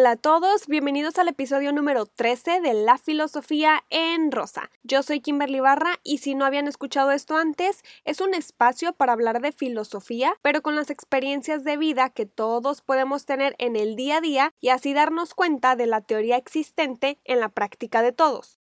Hola a todos, bienvenidos al episodio número 13 de La Filosofía en Rosa. Yo soy Kimberly Barra y si no habían escuchado esto antes, es un espacio para hablar de filosofía, pero con las experiencias de vida que todos podemos tener en el día a día y así darnos cuenta de la teoría existente en la práctica de todos.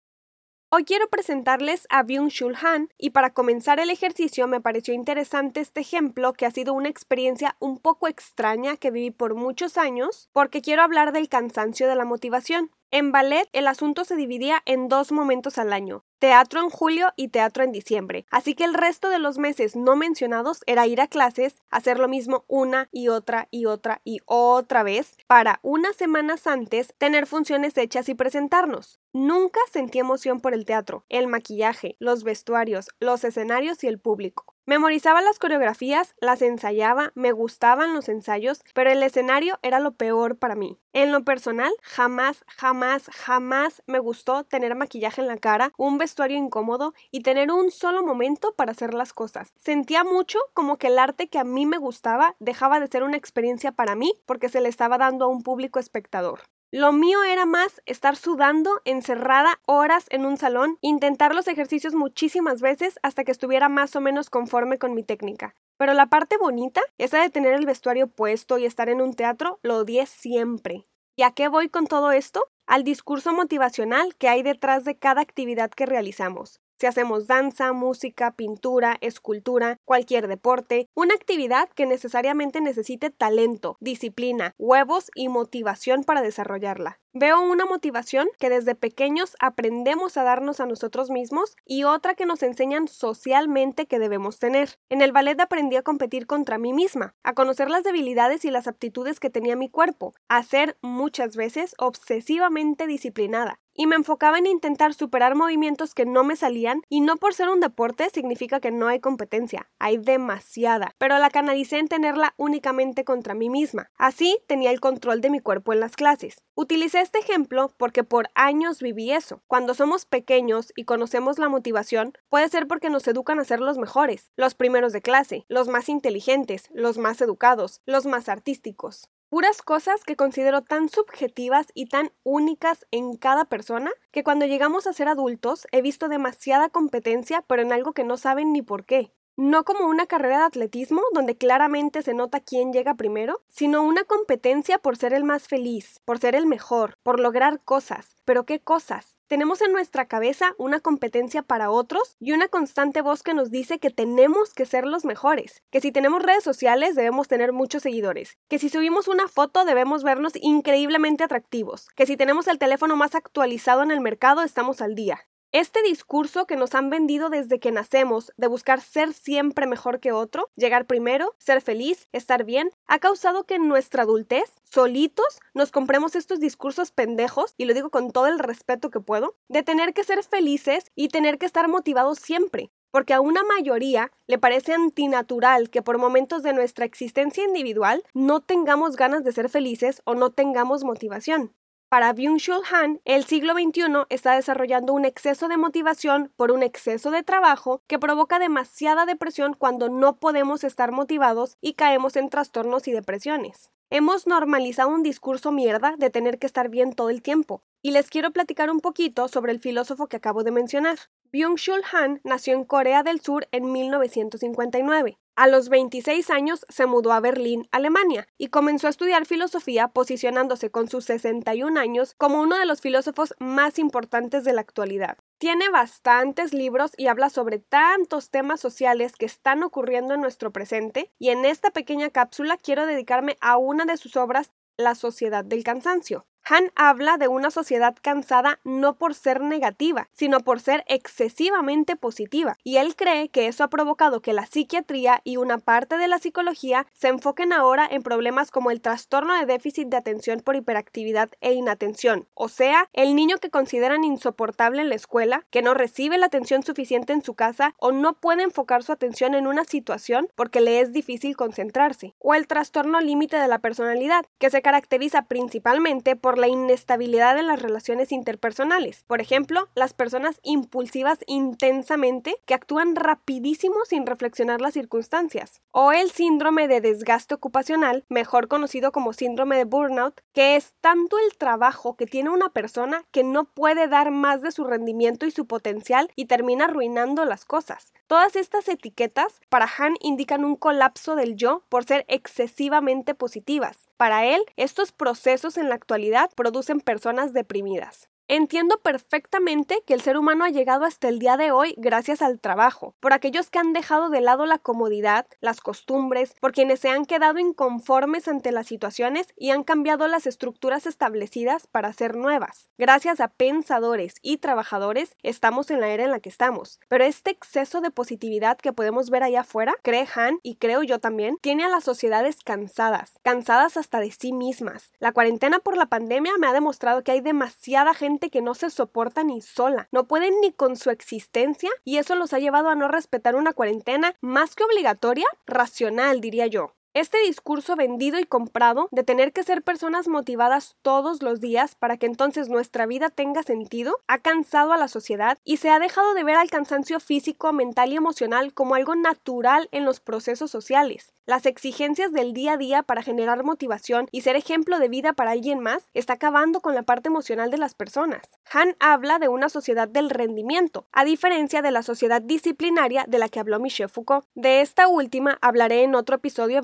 Hoy quiero presentarles a Byung-Chul Han y para comenzar el ejercicio me pareció interesante este ejemplo que ha sido una experiencia un poco extraña que viví por muchos años porque quiero hablar del cansancio de la motivación. En ballet el asunto se dividía en dos momentos al año, teatro en julio y teatro en diciembre, así que el resto de los meses no mencionados era ir a clases, hacer lo mismo una y otra y otra y otra vez, para unas semanas antes tener funciones hechas y presentarnos. Nunca sentí emoción por el teatro, el maquillaje, los vestuarios, los escenarios y el público. Memorizaba las coreografías, las ensayaba, me gustaban los ensayos, pero el escenario era lo peor para mí. En lo personal, jamás, jamás, jamás me gustó tener maquillaje en la cara, un vestuario incómodo y tener un solo momento para hacer las cosas. Sentía mucho como que el arte que a mí me gustaba dejaba de ser una experiencia para mí porque se le estaba dando a un público espectador. Lo mío era más estar sudando, encerrada horas en un salón, intentar los ejercicios muchísimas veces hasta que estuviera más o menos conforme con mi técnica. Pero la parte bonita, esa de tener el vestuario puesto y estar en un teatro, lo odié siempre. ¿Y a qué voy con todo esto? Al discurso motivacional que hay detrás de cada actividad que realizamos si hacemos danza, música, pintura, escultura, cualquier deporte, una actividad que necesariamente necesite talento, disciplina, huevos y motivación para desarrollarla. Veo una motivación que desde pequeños aprendemos a darnos a nosotros mismos y otra que nos enseñan socialmente que debemos tener. En el ballet aprendí a competir contra mí misma, a conocer las debilidades y las aptitudes que tenía mi cuerpo, a ser muchas veces obsesivamente disciplinada, y me enfocaba en intentar superar movimientos que no me salían y no por ser un deporte significa que no hay competencia, hay demasiada, pero la canalicé en tenerla únicamente contra mí misma. Así tenía el control de mi cuerpo en las clases. Utilicé este ejemplo porque por años viví eso. Cuando somos pequeños y conocemos la motivación, puede ser porque nos educan a ser los mejores, los primeros de clase, los más inteligentes, los más educados, los más artísticos puras cosas que considero tan subjetivas y tan únicas en cada persona que cuando llegamos a ser adultos he visto demasiada competencia pero en algo que no saben ni por qué. No como una carrera de atletismo donde claramente se nota quién llega primero, sino una competencia por ser el más feliz, por ser el mejor, por lograr cosas. Pero ¿qué cosas? Tenemos en nuestra cabeza una competencia para otros y una constante voz que nos dice que tenemos que ser los mejores, que si tenemos redes sociales debemos tener muchos seguidores, que si subimos una foto debemos vernos increíblemente atractivos, que si tenemos el teléfono más actualizado en el mercado estamos al día. Este discurso que nos han vendido desde que nacemos de buscar ser siempre mejor que otro, llegar primero, ser feliz, estar bien, ha causado que en nuestra adultez, solitos, nos compremos estos discursos pendejos, y lo digo con todo el respeto que puedo, de tener que ser felices y tener que estar motivados siempre, porque a una mayoría le parece antinatural que por momentos de nuestra existencia individual no tengamos ganas de ser felices o no tengamos motivación. Para Byung-Chul Han, el siglo XXI está desarrollando un exceso de motivación por un exceso de trabajo que provoca demasiada depresión cuando no podemos estar motivados y caemos en trastornos y depresiones. Hemos normalizado un discurso mierda de tener que estar bien todo el tiempo, y les quiero platicar un poquito sobre el filósofo que acabo de mencionar. Byung-Chul Han nació en Corea del Sur en 1959. A los 26 años se mudó a Berlín, Alemania, y comenzó a estudiar filosofía posicionándose con sus 61 años como uno de los filósofos más importantes de la actualidad. Tiene bastantes libros y habla sobre tantos temas sociales que están ocurriendo en nuestro presente, y en esta pequeña cápsula quiero dedicarme a una de sus obras, La Sociedad del Cansancio. Han habla de una sociedad cansada no por ser negativa, sino por ser excesivamente positiva, y él cree que eso ha provocado que la psiquiatría y una parte de la psicología se enfoquen ahora en problemas como el trastorno de déficit de atención por hiperactividad e inatención, o sea, el niño que consideran insoportable en la escuela, que no recibe la atención suficiente en su casa o no puede enfocar su atención en una situación porque le es difícil concentrarse, o el trastorno límite de la personalidad, que se caracteriza principalmente por por la inestabilidad de las relaciones interpersonales. Por ejemplo, las personas impulsivas intensamente que actúan rapidísimo sin reflexionar las circunstancias. O el síndrome de desgaste ocupacional, mejor conocido como síndrome de burnout, que es tanto el trabajo que tiene una persona que no puede dar más de su rendimiento y su potencial y termina arruinando las cosas. Todas estas etiquetas para Han indican un colapso del yo por ser excesivamente positivas. Para él, estos procesos en la actualidad producen personas deprimidas. Entiendo perfectamente que el ser humano ha llegado hasta el día de hoy gracias al trabajo, por aquellos que han dejado de lado la comodidad, las costumbres, por quienes se han quedado inconformes ante las situaciones y han cambiado las estructuras establecidas para ser nuevas. Gracias a pensadores y trabajadores estamos en la era en la que estamos. Pero este exceso de positividad que podemos ver allá afuera, cree Han y creo yo también, tiene a las sociedades cansadas, cansadas hasta de sí mismas. La cuarentena por la pandemia me ha demostrado que hay demasiada gente que no se soporta ni sola, no pueden ni con su existencia y eso los ha llevado a no respetar una cuarentena más que obligatoria, racional diría yo. Este discurso vendido y comprado de tener que ser personas motivadas todos los días para que entonces nuestra vida tenga sentido ha cansado a la sociedad y se ha dejado de ver al cansancio físico, mental y emocional como algo natural en los procesos sociales. Las exigencias del día a día para generar motivación y ser ejemplo de vida para alguien más está acabando con la parte emocional de las personas. Han habla de una sociedad del rendimiento, a diferencia de la sociedad disciplinaria de la que habló Michel Foucault. De esta última hablaré en otro episodio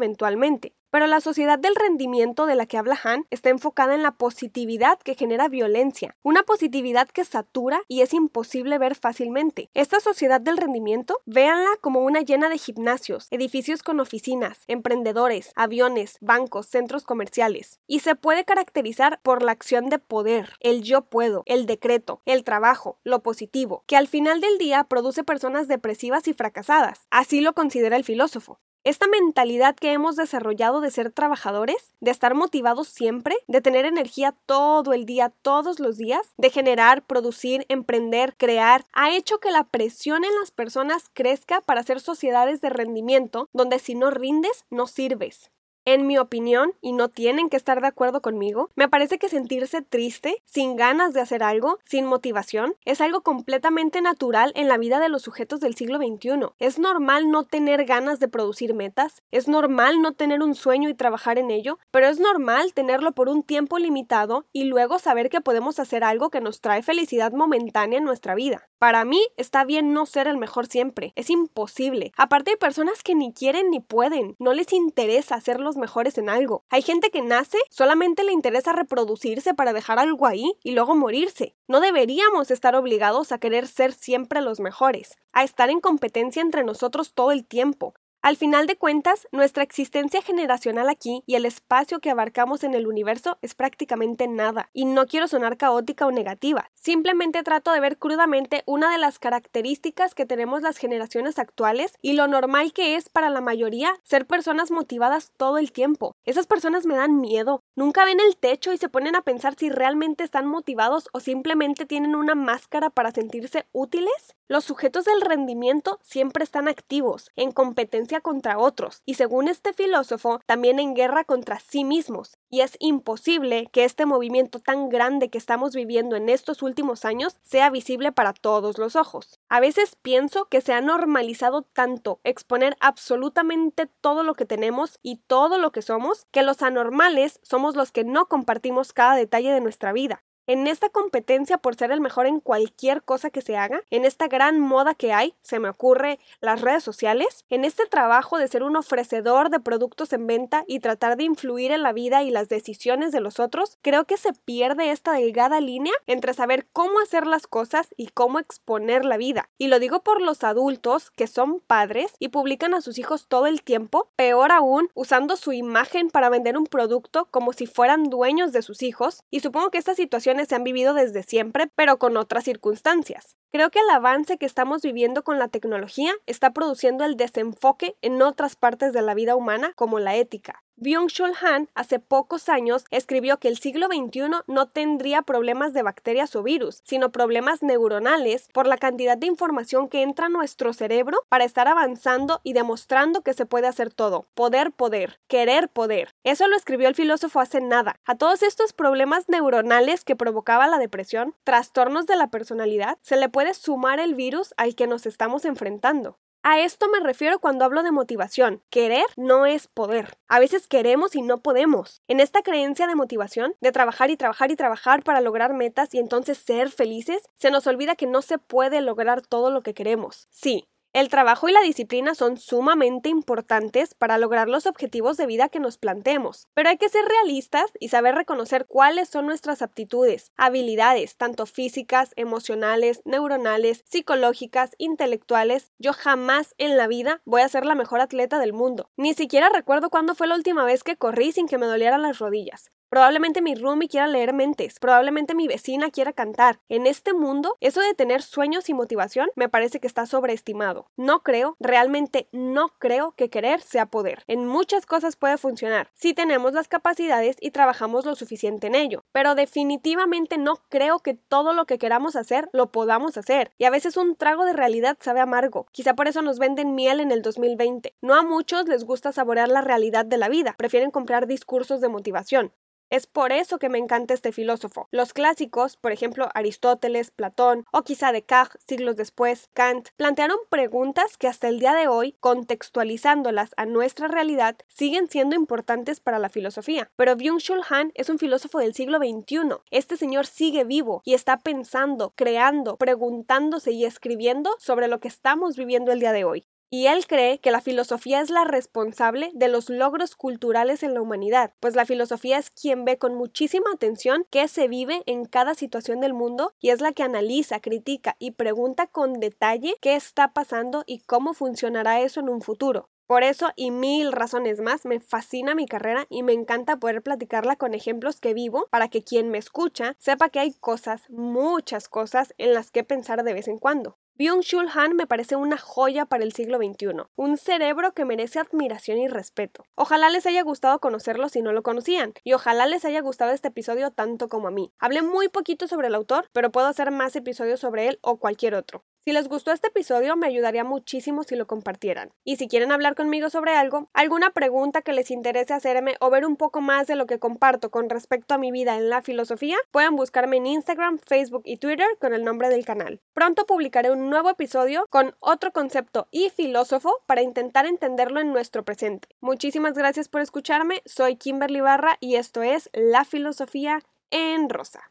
Pero la sociedad del rendimiento de la que habla Han está enfocada en la positividad que genera violencia, una positividad que satura y es imposible ver fácilmente. Esta sociedad del rendimiento, véanla como una llena de gimnasios, edificios con oficinas, emprendedores, aviones, bancos, centros comerciales, y se puede caracterizar por la acción de poder, el yo puedo, el decreto, el trabajo, lo positivo, que al final del día produce personas depresivas y fracasadas. Así lo considera el filósofo. Esta mentalidad que hemos desarrollado de ser trabajadores, de estar motivados siempre, de tener energía todo el día, todos los días, de generar, producir, emprender, crear, ha hecho que la presión en las personas crezca para ser sociedades de rendimiento donde si no rindes, no sirves. En mi opinión, y no tienen que estar de acuerdo conmigo, me parece que sentirse triste, sin ganas de hacer algo, sin motivación, es algo completamente natural en la vida de los sujetos del siglo XXI. Es normal no tener ganas de producir metas, es normal no tener un sueño y trabajar en ello, pero es normal tenerlo por un tiempo limitado y luego saber que podemos hacer algo que nos trae felicidad momentánea en nuestra vida. Para mí está bien no ser el mejor siempre, es imposible. Aparte hay personas que ni quieren ni pueden, no les interesa hacerlo mejores en algo. Hay gente que nace, solamente le interesa reproducirse para dejar algo ahí y luego morirse. No deberíamos estar obligados a querer ser siempre los mejores, a estar en competencia entre nosotros todo el tiempo, al final de cuentas, nuestra existencia generacional aquí y el espacio que abarcamos en el universo es prácticamente nada, y no quiero sonar caótica o negativa, simplemente trato de ver crudamente una de las características que tenemos las generaciones actuales y lo normal que es para la mayoría ser personas motivadas todo el tiempo. Esas personas me dan miedo, nunca ven el techo y se ponen a pensar si realmente están motivados o simplemente tienen una máscara para sentirse útiles. Los sujetos del rendimiento siempre están activos, en competencia contra otros y según este filósofo también en guerra contra sí mismos. Y es imposible que este movimiento tan grande que estamos viviendo en estos últimos años sea visible para todos los ojos. A veces pienso que se ha normalizado tanto exponer absolutamente todo lo que tenemos y todo lo que somos que los anormales somos los que no compartimos cada detalle de nuestra vida. En esta competencia por ser el mejor en cualquier cosa que se haga, en esta gran moda que hay, se me ocurre las redes sociales, en este trabajo de ser un ofrecedor de productos en venta y tratar de influir en la vida y las decisiones de los otros, creo que se pierde esta delgada línea entre saber cómo hacer las cosas y cómo exponer la vida. Y lo digo por los adultos que son padres y publican a sus hijos todo el tiempo, peor aún, usando su imagen para vender un producto como si fueran dueños de sus hijos, y supongo que esta situación se han vivido desde siempre, pero con otras circunstancias. Creo que el avance que estamos viviendo con la tecnología está produciendo el desenfoque en otras partes de la vida humana, como la ética. Byung-Chul Han hace pocos años escribió que el siglo XXI no tendría problemas de bacterias o virus, sino problemas neuronales por la cantidad de información que entra a nuestro cerebro para estar avanzando y demostrando que se puede hacer todo. Poder, poder. Querer, poder. Eso lo escribió el filósofo hace nada. A todos estos problemas neuronales que provocaba la depresión, trastornos de la personalidad, se le puede sumar el virus al que nos estamos enfrentando. A esto me refiero cuando hablo de motivación. Querer no es poder. A veces queremos y no podemos. En esta creencia de motivación, de trabajar y trabajar y trabajar para lograr metas y entonces ser felices, se nos olvida que no se puede lograr todo lo que queremos. Sí, el trabajo y la disciplina son sumamente importantes para lograr los objetivos de vida que nos planteemos, pero hay que ser realistas y saber reconocer cuáles son nuestras aptitudes, habilidades, tanto físicas, emocionales, neuronales, psicológicas, intelectuales. Yo jamás en la vida voy a ser la mejor atleta del mundo. Ni siquiera recuerdo cuándo fue la última vez que corrí sin que me dolieran las rodillas. Probablemente mi roomie quiera leer mentes, probablemente mi vecina quiera cantar. En este mundo, eso de tener sueños y motivación me parece que está sobreestimado. No creo, realmente no creo que querer sea poder. En muchas cosas puede funcionar, si tenemos las capacidades y trabajamos lo suficiente en ello, pero definitivamente no creo que todo lo que queramos hacer lo podamos hacer. Y a veces un trago de realidad sabe amargo. Quizá por eso nos venden miel en el 2020. No a muchos les gusta saborear la realidad de la vida, prefieren comprar discursos de motivación. Es por eso que me encanta este filósofo. Los clásicos, por ejemplo Aristóteles, Platón o quizá Descartes siglos después, Kant, plantearon preguntas que hasta el día de hoy, contextualizándolas a nuestra realidad, siguen siendo importantes para la filosofía. Pero Byung-Chul Han es un filósofo del siglo XXI. Este señor sigue vivo y está pensando, creando, preguntándose y escribiendo sobre lo que estamos viviendo el día de hoy y él cree que la filosofía es la responsable de los logros culturales en la humanidad, pues la filosofía es quien ve con muchísima atención qué se vive en cada situación del mundo y es la que analiza, critica y pregunta con detalle qué está pasando y cómo funcionará eso en un futuro. Por eso y mil razones más me fascina mi carrera y me encanta poder platicarla con ejemplos que vivo para que quien me escucha sepa que hay cosas, muchas cosas en las que pensar de vez en cuando. Byung-Chul Han me parece una joya para el siglo XXI, un cerebro que merece admiración y respeto. Ojalá les haya gustado conocerlo si no lo conocían, y ojalá les haya gustado este episodio tanto como a mí. Hablé muy poquito sobre el autor, pero puedo hacer más episodios sobre él o cualquier otro. Si les gustó este episodio, me ayudaría muchísimo si lo compartieran. Y si quieren hablar conmigo sobre algo, alguna pregunta que les interese hacerme o ver un poco más de lo que comparto con respecto a mi vida en la filosofía, pueden buscarme en Instagram, Facebook y Twitter con el nombre del canal. Pronto publicaré un nuevo episodio con otro concepto y filósofo para intentar entenderlo en nuestro presente. Muchísimas gracias por escucharme, soy Kimberly Barra y esto es La Filosofía en Rosa.